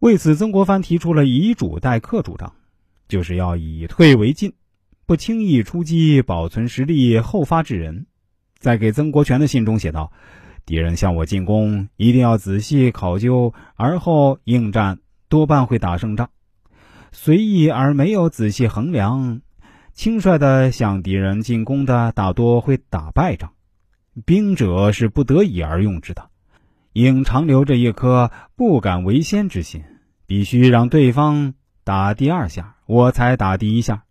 为此，曾国藩提出了以主待客主张，就是要以退为进，不轻易出击，保存实力，后发制人。在给曾国荃的信中写道：“敌人向我进攻，一定要仔细考究，而后应战，多半会打胜仗；随意而没有仔细衡量，轻率的向敌人进攻的，大多会打败仗。兵者是不得已而用之的，应常留着一颗不敢为先之心，必须让对方打第二下，我才打第一下。”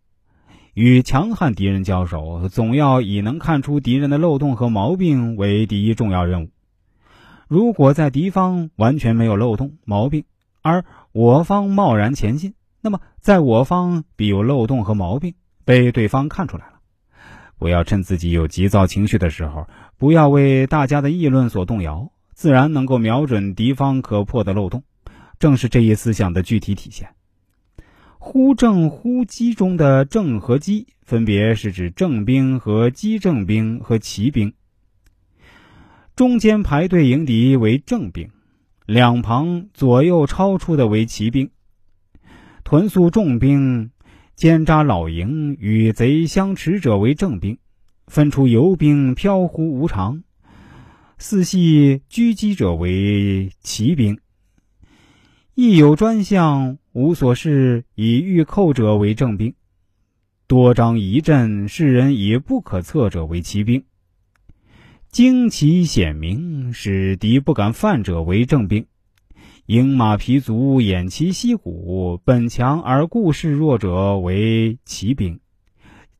与强悍敌人交手，总要以能看出敌人的漏洞和毛病为第一重要任务。如果在敌方完全没有漏洞、毛病，而我方贸然前进，那么在我方必有漏洞和毛病被对方看出来了。不要趁自己有急躁情绪的时候，不要为大家的议论所动摇，自然能够瞄准敌方可破的漏洞。正是这一思想的具体体现。忽正忽击中的正和击，分别是指正兵和击正兵和骑兵。中间排队迎敌为正兵，两旁左右超出的为骑兵。屯宿重兵，兼扎老营，与贼相持者为正兵。分出游兵飘忽无常，四系狙击者为骑兵。亦有专项。无所事以御寇者为正兵，多张仪阵，世人以不可测者为骑兵。旌旗显明，使敌不敢犯者为正兵。鹰马皮足，偃旗息鼓，本强而固势弱者为骑兵。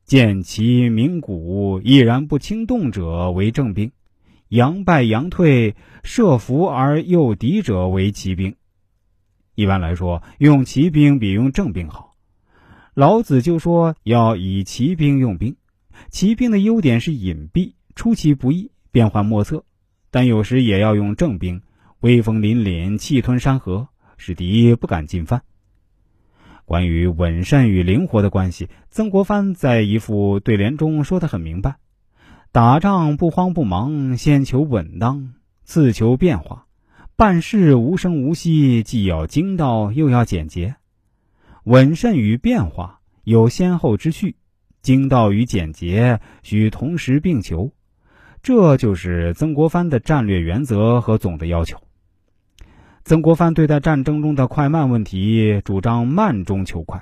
见其鸣鼓，毅然不轻动者为正兵。佯败佯退，设伏而诱敌者为骑兵。一般来说，用骑兵比用正兵好。老子就说要以骑兵用兵。骑兵的优点是隐蔽、出其不意、变幻莫测，但有时也要用正兵，威风凛凛、气吞山河，使敌不敢进犯。关于稳慎与灵活的关系，曾国藩在一副对联中说得很明白：打仗不慌不忙，先求稳当，次求变化。办事无声无息，既要精到，又要简洁；稳慎与变化有先后之序，精到与简洁需同时并求。这就是曾国藩的战略原则和总的要求。曾国藩对待战争中的快慢问题，主张慢中求快；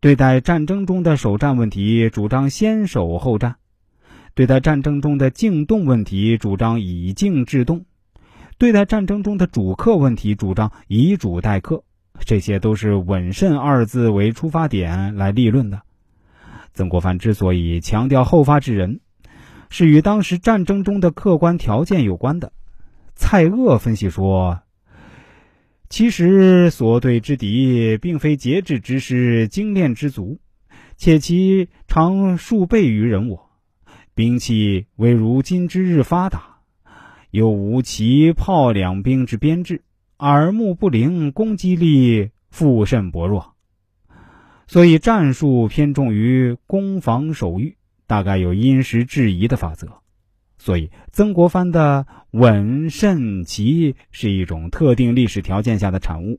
对待战争中的守战问题，主张先守后战；对待战争中的静动问题，主张以静制动。对待战争中的主客问题，主张以主待客，这些都是“稳慎”二字为出发点来立论的。曾国藩之所以强调后发制人，是与当时战争中的客观条件有关的。蔡锷分析说：“其实所对之敌，并非节制之师、精练之卒，且其常数倍于人我，兵器为如今之日发达。”又无骑炮两兵之编制，耳目不灵，攻击力复甚薄弱，所以战术偏重于攻防守御，大概有因时制宜的法则。所以曾国藩的稳慎骑是一种特定历史条件下的产物。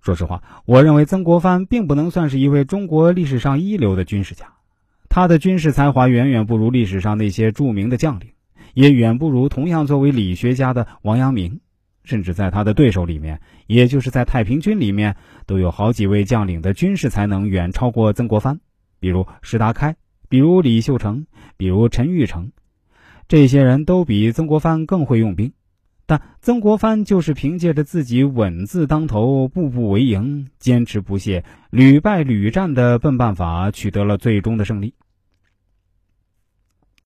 说实话，我认为曾国藩并不能算是一位中国历史上一流的军事家，他的军事才华远远不如历史上那些著名的将领。也远不如同样作为理学家的王阳明，甚至在他的对手里面，也就是在太平军里面，都有好几位将领的军事才能远超过曾国藩，比如石达开，比如李秀成，比如陈玉成，这些人都比曾国藩更会用兵，但曾国藩就是凭借着自己稳字当头、步步为营、坚持不懈、屡败屡战的笨办法，取得了最终的胜利。